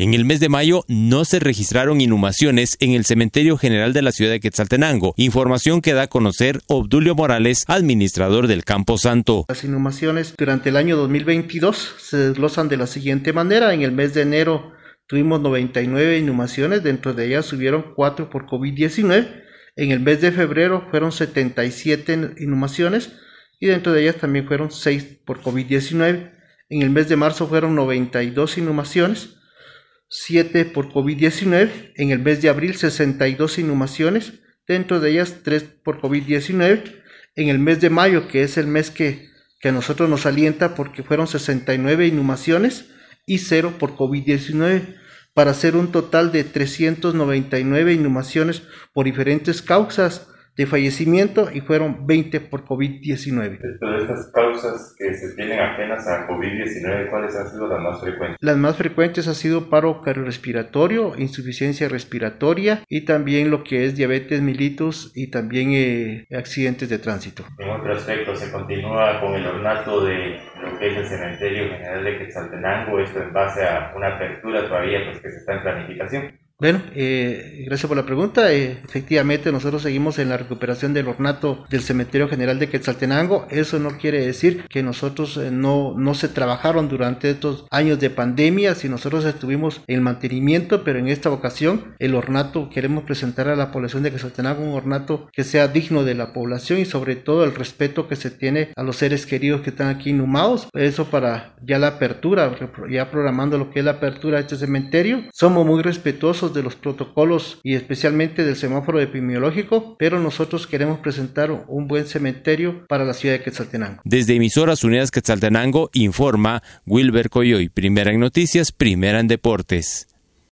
En el mes de mayo no se registraron inhumaciones en el Cementerio General de la ciudad de Quetzaltenango, información que da a conocer Obdulio Morales, administrador del Campo Santo. Las inhumaciones durante el año 2022 se desglosan de la siguiente manera. En el mes de enero tuvimos 99 inhumaciones, dentro de ellas subieron 4 por COVID-19. En el mes de febrero fueron 77 inhumaciones y dentro de ellas también fueron 6 por COVID-19. En el mes de marzo fueron 92 inhumaciones 7 por COVID-19, en el mes de abril 62 inhumaciones, dentro de ellas 3 por COVID-19, en el mes de mayo, que es el mes que, que a nosotros nos alienta porque fueron 69 inhumaciones y 0 por COVID-19, para hacer un total de 399 inhumaciones por diferentes causas, de fallecimiento y fueron 20 por COVID-19. De estas causas que se tienen apenas a COVID-19, ¿cuáles han sido las más frecuentes? Las más frecuentes han sido paro cardiorrespiratorio, insuficiencia respiratoria y también lo que es diabetes mellitus y también eh, accidentes de tránsito. En otro aspecto, se continúa con el ornato de lo que es el cementerio general de Quetzaltenango, esto en base a una apertura todavía pues, que se está en planificación. Bueno, eh, gracias por la pregunta. Eh, efectivamente, nosotros seguimos en la recuperación del ornato del Cementerio General de Quetzaltenango. Eso no quiere decir que nosotros eh, no, no se trabajaron durante estos años de pandemia, si nosotros estuvimos en mantenimiento, pero en esta ocasión el ornato queremos presentar a la población de Quetzaltenango un ornato que sea digno de la población y sobre todo el respeto que se tiene a los seres queridos que están aquí inhumados. Eso para ya la apertura, ya programando lo que es la apertura de este cementerio. Somos muy respetuosos de los protocolos y especialmente del semáforo epidemiológico, pero nosotros queremos presentar un buen cementerio para la ciudad de Quetzaltenango. Desde Emisoras Unidas Quetzaltenango informa Wilber Coyoy, primera en noticias, primera en deportes.